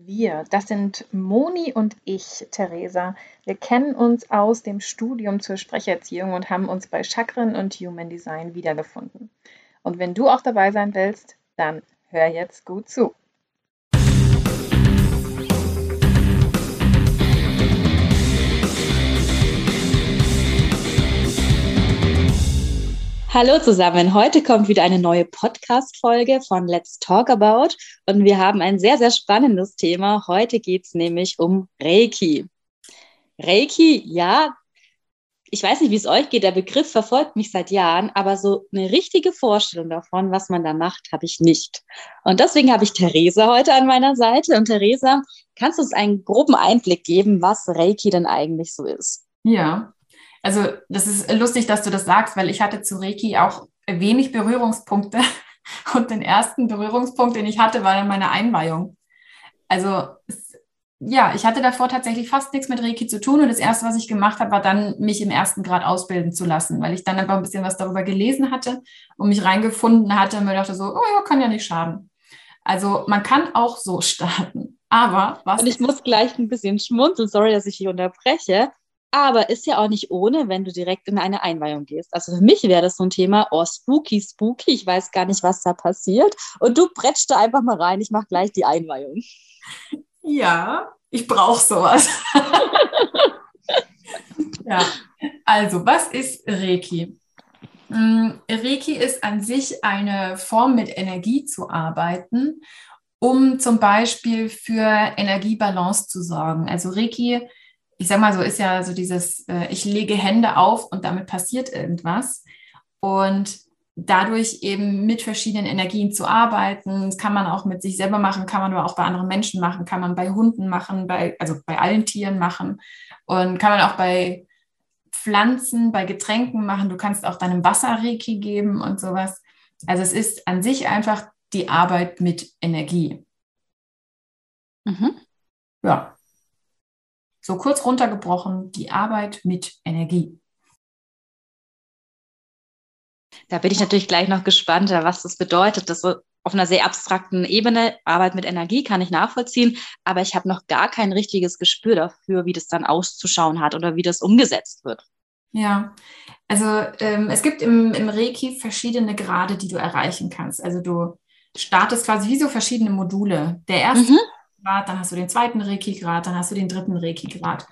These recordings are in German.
Wir, das sind Moni und ich, Theresa. Wir kennen uns aus dem Studium zur Sprecherziehung und haben uns bei Chakren und Human Design wiedergefunden. Und wenn du auch dabei sein willst, dann hör jetzt gut zu. Hallo zusammen, heute kommt wieder eine neue Podcast-Folge von Let's Talk About und wir haben ein sehr, sehr spannendes Thema. Heute geht es nämlich um Reiki. Reiki, ja, ich weiß nicht, wie es euch geht, der Begriff verfolgt mich seit Jahren, aber so eine richtige Vorstellung davon, was man da macht, habe ich nicht. Und deswegen habe ich Theresa heute an meiner Seite. Und Theresa, kannst du uns einen groben Einblick geben, was Reiki denn eigentlich so ist? Ja, also das ist lustig, dass du das sagst, weil ich hatte zu Reiki auch wenig Berührungspunkte. Und den ersten Berührungspunkt, den ich hatte, war dann meine Einweihung. Also ja, ich hatte davor tatsächlich fast nichts mit Reiki zu tun und das erste, was ich gemacht habe, war dann, mich im ersten Grad ausbilden zu lassen, weil ich dann einfach ein bisschen was darüber gelesen hatte und mich reingefunden hatte und mir dachte so, oh ja, kann ja nicht schaden. Also man kann auch so starten. Aber was. Und ich muss gleich ein bisschen schmunzeln, sorry, dass ich hier unterbreche. Aber ist ja auch nicht ohne, wenn du direkt in eine Einweihung gehst. Also für mich wäre das so ein Thema, oh, spooky, spooky, ich weiß gar nicht, was da passiert. Und du prätscht da einfach mal rein, ich mache gleich die Einweihung. Ja, ich brauche sowas. ja, also, was ist Reiki? Mm, Reiki ist an sich eine Form, mit Energie zu arbeiten, um zum Beispiel für Energiebalance zu sorgen. Also Reiki ich sag mal so, ist ja so dieses, äh, ich lege Hände auf und damit passiert irgendwas. Und dadurch eben mit verschiedenen Energien zu arbeiten, das kann man auch mit sich selber machen, kann man aber auch bei anderen Menschen machen, kann man bei Hunden machen, bei, also bei allen Tieren machen und kann man auch bei Pflanzen, bei Getränken machen. Du kannst auch deinem Wasser Reiki geben und sowas. Also es ist an sich einfach die Arbeit mit Energie. Mhm. Ja. So kurz runtergebrochen, die Arbeit mit Energie. Da bin ich natürlich gleich noch gespannt, was das bedeutet. Das auf einer sehr abstrakten Ebene, Arbeit mit Energie kann ich nachvollziehen, aber ich habe noch gar kein richtiges Gespür dafür, wie das dann auszuschauen hat oder wie das umgesetzt wird. Ja, also ähm, es gibt im, im Reiki verschiedene Grade, die du erreichen kannst. Also du startest quasi wie so verschiedene Module. Der erste mhm. Grad, dann hast du den zweiten Reiki-Grad, dann hast du den dritten Reiki-Grad.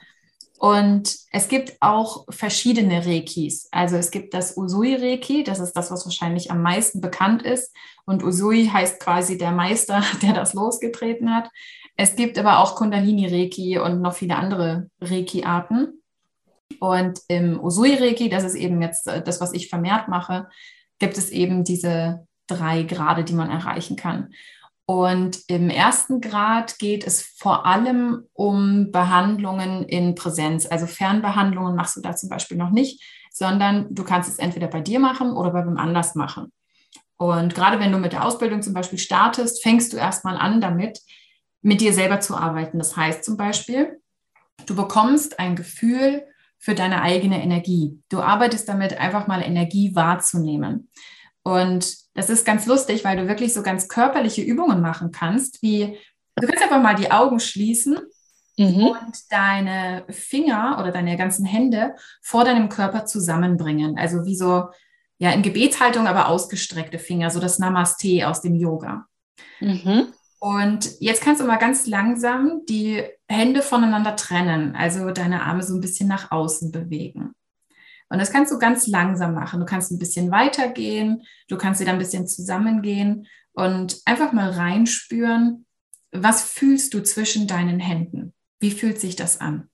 Und es gibt auch verschiedene Reikis. Also es gibt das Usui-Reiki, das ist das, was wahrscheinlich am meisten bekannt ist. Und Usui heißt quasi der Meister, der das losgetreten hat. Es gibt aber auch Kundalini-Reiki und noch viele andere Reiki-Arten. Und im Usui-Reiki, das ist eben jetzt äh, das, was ich vermehrt mache, gibt es eben diese drei Grade, die man erreichen kann. Und im ersten Grad geht es vor allem um Behandlungen in Präsenz. Also Fernbehandlungen machst du da zum Beispiel noch nicht, sondern du kannst es entweder bei dir machen oder bei wem anders machen. Und gerade wenn du mit der Ausbildung zum Beispiel startest, fängst du erstmal an damit, mit dir selber zu arbeiten. Das heißt zum Beispiel, du bekommst ein Gefühl für deine eigene Energie. Du arbeitest damit, einfach mal Energie wahrzunehmen. Und das ist ganz lustig, weil du wirklich so ganz körperliche Übungen machen kannst, wie du kannst einfach mal die Augen schließen mhm. und deine Finger oder deine ganzen Hände vor deinem Körper zusammenbringen. Also wie so, ja, in Gebetshaltung, aber ausgestreckte Finger, so das Namaste aus dem Yoga. Mhm. Und jetzt kannst du mal ganz langsam die Hände voneinander trennen, also deine Arme so ein bisschen nach außen bewegen. Und das kannst du ganz langsam machen. Du kannst ein bisschen weitergehen, du kannst wieder ein bisschen zusammengehen und einfach mal reinspüren, was fühlst du zwischen deinen Händen? Wie fühlt sich das an?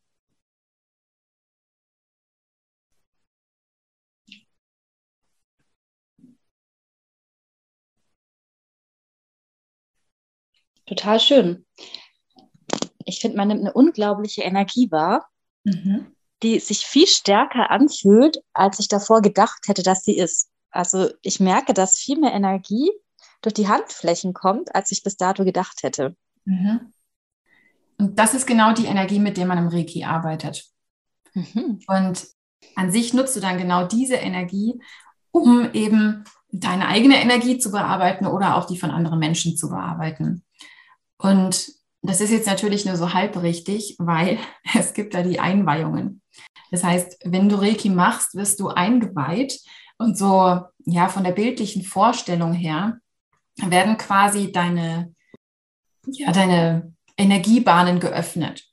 Total schön. ich finde, man nimmt eine unglaubliche Energie wahr, mhm. Die sich viel stärker anfühlt, als ich davor gedacht hätte, dass sie ist. Also ich merke, dass viel mehr Energie durch die Handflächen kommt, als ich bis dato gedacht hätte. Mhm. Und das ist genau die Energie, mit der man im Reiki arbeitet. Mhm. Und an sich nutzt du dann genau diese Energie, um eben deine eigene Energie zu bearbeiten oder auch die von anderen Menschen zu bearbeiten. Und das ist jetzt natürlich nur so halb richtig, weil es gibt da die Einweihungen. Das heißt, wenn du Reiki machst, wirst du eingeweiht und so, ja, von der bildlichen Vorstellung her werden quasi deine, ja, deine Energiebahnen geöffnet.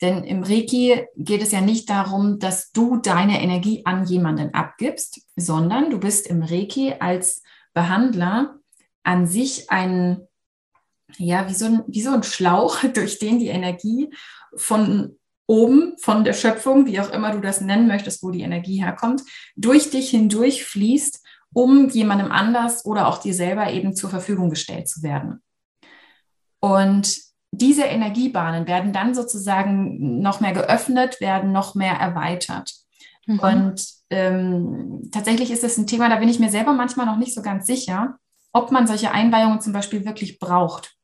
Denn im Reiki geht es ja nicht darum, dass du deine Energie an jemanden abgibst, sondern du bist im Reiki als Behandler an sich ein, ja, wie so ein, wie so ein Schlauch, durch den die Energie von oben, von der Schöpfung, wie auch immer du das nennen möchtest, wo die Energie herkommt, durch dich hindurch fließt, um jemandem anders oder auch dir selber eben zur Verfügung gestellt zu werden. Und diese Energiebahnen werden dann sozusagen noch mehr geöffnet, werden noch mehr erweitert. Mhm. Und ähm, tatsächlich ist es ein Thema, da bin ich mir selber manchmal noch nicht so ganz sicher, ob man solche Einweihungen zum Beispiel wirklich braucht.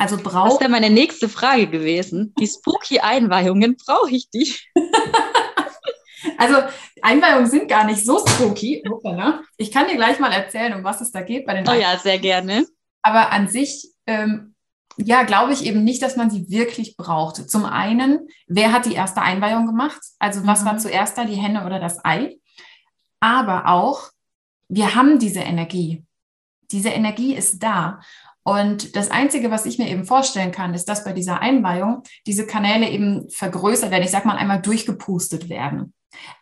Also braucht. Das wäre meine nächste Frage gewesen. Die spooky-Einweihungen, brauche ich die? also Einweihungen sind gar nicht so spooky. Ich kann dir gleich mal erzählen, um was es da geht bei den. Oh ja, sehr gerne. Aber an sich ähm, ja, glaube ich eben nicht, dass man sie wirklich braucht. Zum einen, wer hat die erste Einweihung gemacht? Also was mhm. war zuerst da, die Henne oder das Ei? Aber auch, wir haben diese Energie. Diese Energie ist da. Und das Einzige, was ich mir eben vorstellen kann, ist, dass bei dieser Einweihung diese Kanäle eben vergrößert werden, ich sage mal einmal durchgepustet werden.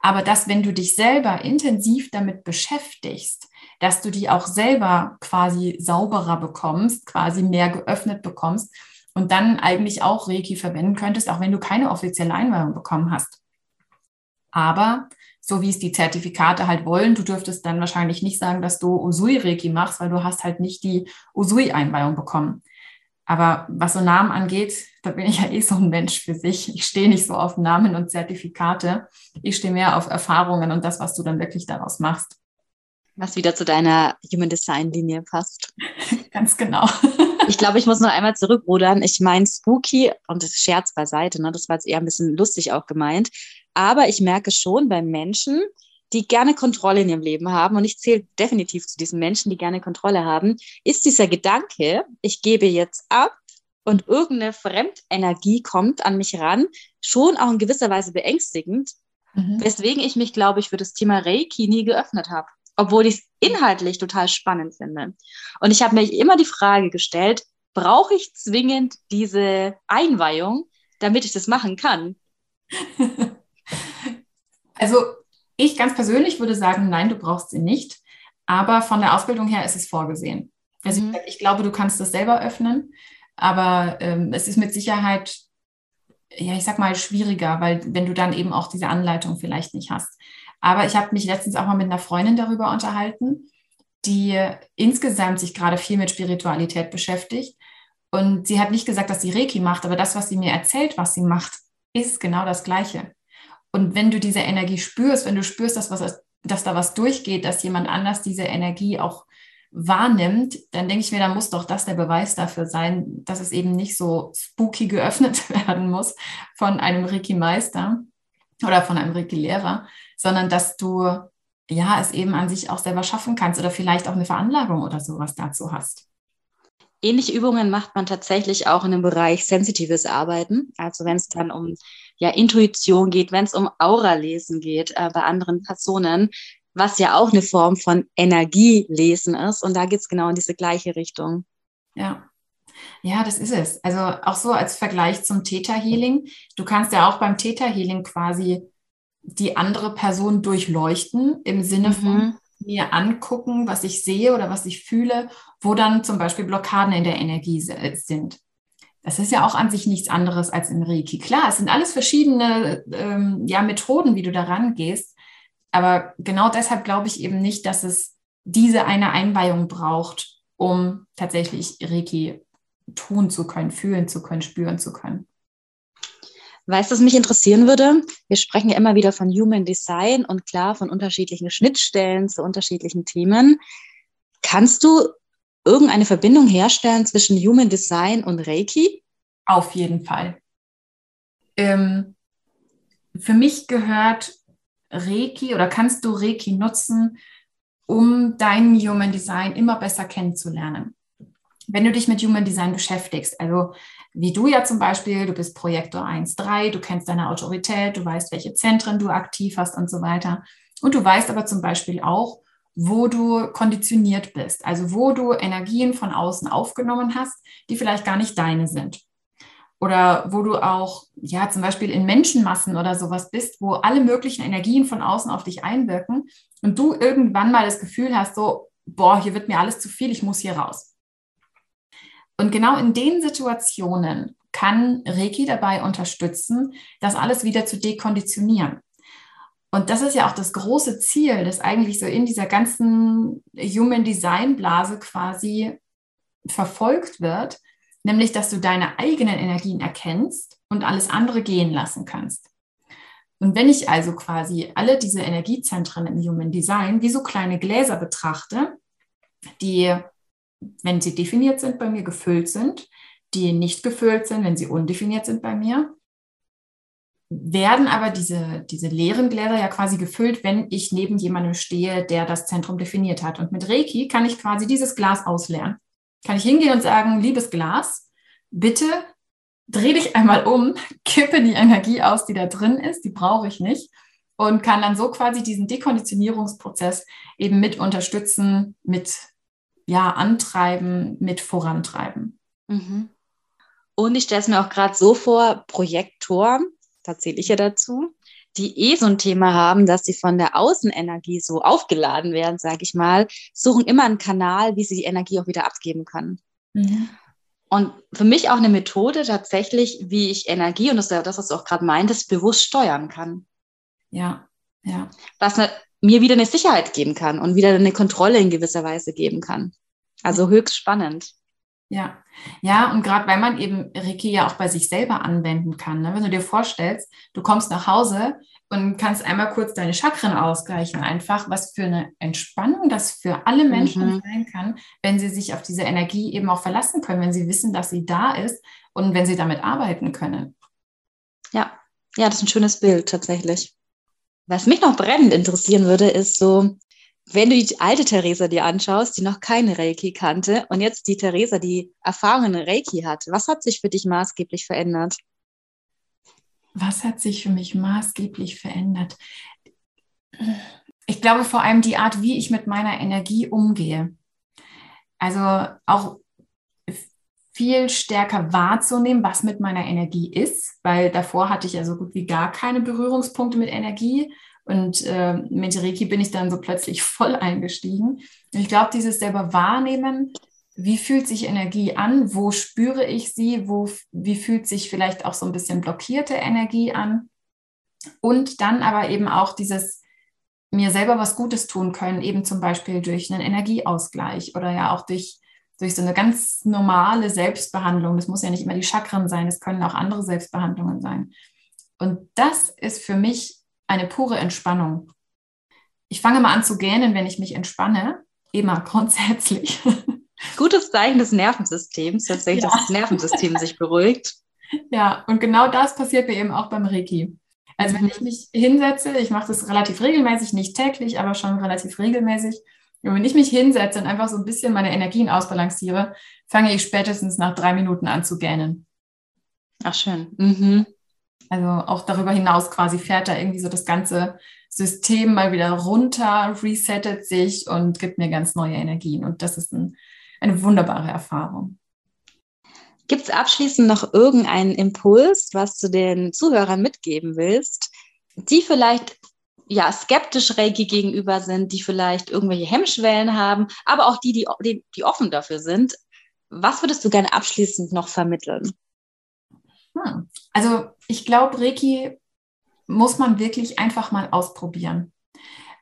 Aber dass, wenn du dich selber intensiv damit beschäftigst, dass du die auch selber quasi sauberer bekommst, quasi mehr geöffnet bekommst und dann eigentlich auch Reiki verwenden könntest, auch wenn du keine offizielle Einweihung bekommen hast. Aber so wie es die Zertifikate halt wollen, du dürftest dann wahrscheinlich nicht sagen, dass du Usui-Reiki machst, weil du hast halt nicht die Usui-Einweihung bekommen. Aber was so Namen angeht, da bin ich ja eh so ein Mensch für sich. Ich stehe nicht so auf Namen und Zertifikate. Ich stehe mehr auf Erfahrungen und das, was du dann wirklich daraus machst was wieder zu deiner Human Design Linie passt. Ganz genau. ich glaube, ich muss noch einmal zurückrudern. Ich meine spooky und das Scherz beiseite, ne? das war jetzt eher ein bisschen lustig auch gemeint. Aber ich merke schon bei Menschen, die gerne Kontrolle in ihrem Leben haben, und ich zähle definitiv zu diesen Menschen, die gerne Kontrolle haben, ist dieser Gedanke, ich gebe jetzt ab und irgendeine Fremdenergie kommt an mich ran, schon auch in gewisser Weise beängstigend, mhm. weswegen ich mich, glaube ich, für das Thema Reiki nie geöffnet habe obwohl ich es inhaltlich total spannend finde. Und ich habe mir immer die Frage gestellt, brauche ich zwingend diese Einweihung, damit ich das machen kann? Also ich ganz persönlich würde sagen, nein, du brauchst sie nicht. Aber von der Ausbildung her ist es vorgesehen. Also mhm. ich, glaube, du kannst das selber öffnen, aber ähm, es ist mit Sicherheit, ja, ich sag mal, schwieriger, weil wenn du dann eben auch diese Anleitung vielleicht nicht hast. Aber ich habe mich letztens auch mal mit einer Freundin darüber unterhalten, die insgesamt sich gerade viel mit Spiritualität beschäftigt. Und sie hat nicht gesagt, dass sie Reiki macht, aber das, was sie mir erzählt, was sie macht, ist genau das Gleiche. Und wenn du diese Energie spürst, wenn du spürst, dass, was, dass da was durchgeht, dass jemand anders diese Energie auch wahrnimmt, dann denke ich mir, da muss doch das der Beweis dafür sein, dass es eben nicht so spooky geöffnet werden muss von einem Reiki-Meister oder von einem Reiki-Lehrer, sondern dass du ja es eben an sich auch selber schaffen kannst oder vielleicht auch eine Veranlagung oder sowas dazu hast. Ähnliche Übungen macht man tatsächlich auch in dem Bereich sensitives Arbeiten. Also wenn es dann um ja, Intuition geht, wenn es um Aura-Lesen geht äh, bei anderen Personen, was ja auch eine Form von Energielesen ist. Und da geht es genau in diese gleiche Richtung. Ja. Ja, das ist es. Also auch so als Vergleich zum Theta Healing. Du kannst ja auch beim Theta Healing quasi die andere Person durchleuchten im Sinne von mhm. mir angucken, was ich sehe oder was ich fühle, wo dann zum Beispiel Blockaden in der Energie sind. Das ist ja auch an sich nichts anderes als im Reiki. Klar, es sind alles verschiedene ähm, ja, Methoden, wie du da rangehst. Aber genau deshalb glaube ich eben nicht, dass es diese eine Einweihung braucht, um tatsächlich Reiki tun zu können, fühlen zu können, spüren zu können. Weißt du, was mich interessieren würde? Wir sprechen ja immer wieder von Human Design und klar von unterschiedlichen Schnittstellen zu unterschiedlichen Themen. Kannst du irgendeine Verbindung herstellen zwischen Human Design und Reiki? Auf jeden Fall. Ähm, für mich gehört Reiki oder kannst du Reiki nutzen, um dein Human Design immer besser kennenzulernen. Wenn du dich mit Human Design beschäftigst, also wie du ja zum Beispiel, du bist Projektor 1.3, du kennst deine Autorität, du weißt, welche Zentren du aktiv hast und so weiter. Und du weißt aber zum Beispiel auch, wo du konditioniert bist, also wo du Energien von außen aufgenommen hast, die vielleicht gar nicht deine sind oder wo du auch, ja, zum Beispiel in Menschenmassen oder sowas bist, wo alle möglichen Energien von außen auf dich einwirken und du irgendwann mal das Gefühl hast, so, boah, hier wird mir alles zu viel, ich muss hier raus. Und genau in den Situationen kann Reiki dabei unterstützen, das alles wieder zu dekonditionieren. Und das ist ja auch das große Ziel, das eigentlich so in dieser ganzen Human Design Blase quasi verfolgt wird, nämlich dass du deine eigenen Energien erkennst und alles andere gehen lassen kannst. Und wenn ich also quasi alle diese Energiezentren im Human Design wie so kleine Gläser betrachte, die, wenn sie definiert sind, bei mir gefüllt sind, die nicht gefüllt sind, wenn sie undefiniert sind bei mir, werden aber diese, diese leeren Gläser ja quasi gefüllt, wenn ich neben jemandem stehe, der das Zentrum definiert hat. Und mit Reiki kann ich quasi dieses Glas ausleeren kann ich hingehen und sagen, liebes Glas, bitte dreh dich einmal um, kippe die Energie aus, die da drin ist, die brauche ich nicht und kann dann so quasi diesen Dekonditionierungsprozess eben mit unterstützen, mit ja, antreiben, mit vorantreiben. Mhm. Und ich stelle es mir auch gerade so vor, Projektoren, da zähle ich ja dazu, die eh so ein Thema haben, dass sie von der Außenenergie so aufgeladen werden, sage ich mal, suchen immer einen Kanal, wie sie die Energie auch wieder abgeben können. Mhm. Und für mich auch eine Methode tatsächlich, wie ich Energie, und das ist ja das, was du auch gerade meintest, bewusst steuern kann. Ja, ja. Was mir wieder eine Sicherheit geben kann und wieder eine Kontrolle in gewisser Weise geben kann. Also höchst spannend. Ja, ja, und gerade weil man eben Reiki ja auch bei sich selber anwenden kann. Ne? Wenn du dir vorstellst, du kommst nach Hause und kannst einmal kurz deine Chakren ausgleichen, einfach was für eine Entspannung das für alle Menschen mhm. sein kann, wenn sie sich auf diese Energie eben auch verlassen können, wenn sie wissen, dass sie da ist und wenn sie damit arbeiten können. Ja, ja, das ist ein schönes Bild tatsächlich. Was mich noch brennend interessieren würde, ist so, wenn du die alte Theresa dir anschaust, die noch keine Reiki kannte, und jetzt die Theresa, die Erfahrung in Reiki hat, was hat sich für dich maßgeblich verändert? Was hat sich für mich maßgeblich verändert? Ich glaube vor allem die Art, wie ich mit meiner Energie umgehe. Also auch viel stärker wahrzunehmen, was mit meiner Energie ist, weil davor hatte ich ja so gut wie gar keine Berührungspunkte mit Energie und äh, mit Reiki bin ich dann so plötzlich voll eingestiegen. Und ich glaube, dieses selber wahrnehmen, wie fühlt sich Energie an, wo spüre ich sie, wo, wie fühlt sich vielleicht auch so ein bisschen blockierte Energie an. Und dann aber eben auch dieses mir selber was Gutes tun können, eben zum Beispiel durch einen Energieausgleich oder ja auch durch, durch so eine ganz normale Selbstbehandlung. Das muss ja nicht immer die Chakren sein, es können auch andere Selbstbehandlungen sein. Und das ist für mich eine pure Entspannung. Ich fange mal an zu gähnen, wenn ich mich entspanne, immer grundsätzlich. Gutes Zeichen des Nervensystems, tatsächlich, ja. dass das Nervensystem sich beruhigt. Ja, und genau das passiert mir eben auch beim Reiki. Also wenn ich mich hinsetze, ich mache das relativ regelmäßig, nicht täglich, aber schon relativ regelmäßig. Und wenn ich mich hinsetze und einfach so ein bisschen meine Energien ausbalanciere, fange ich spätestens nach drei Minuten an zu gähnen. Ach schön. Mhm. Also auch darüber hinaus quasi fährt da irgendwie so das ganze System mal wieder runter, resettet sich und gibt mir ganz neue Energien. Und das ist ein, eine wunderbare Erfahrung. Gibt es abschließend noch irgendeinen Impuls, was du den Zuhörern mitgeben willst, die vielleicht ja skeptisch Reiki gegenüber sind, die vielleicht irgendwelche Hemmschwellen haben, aber auch die, die, die, die offen dafür sind? Was würdest du gerne abschließend noch vermitteln? Hm. Also ich glaube, Reiki muss man wirklich einfach mal ausprobieren,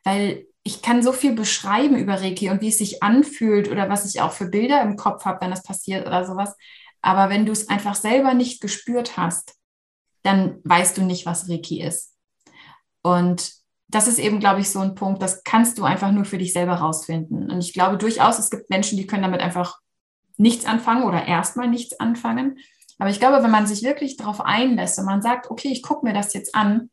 weil ich kann so viel beschreiben über Reiki und wie es sich anfühlt oder was ich auch für Bilder im Kopf habe, wenn das passiert oder sowas. Aber wenn du es einfach selber nicht gespürt hast, dann weißt du nicht, was Reiki ist. Und das ist eben, glaube ich, so ein Punkt, das kannst du einfach nur für dich selber rausfinden. Und ich glaube durchaus, es gibt Menschen, die können damit einfach nichts anfangen oder erstmal nichts anfangen. Aber ich glaube, wenn man sich wirklich darauf einlässt und man sagt, okay, ich gucke mir das jetzt an,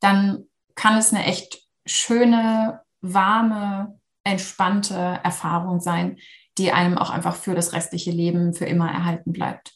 dann kann es eine echt schöne, warme, entspannte Erfahrung sein, die einem auch einfach für das restliche Leben für immer erhalten bleibt.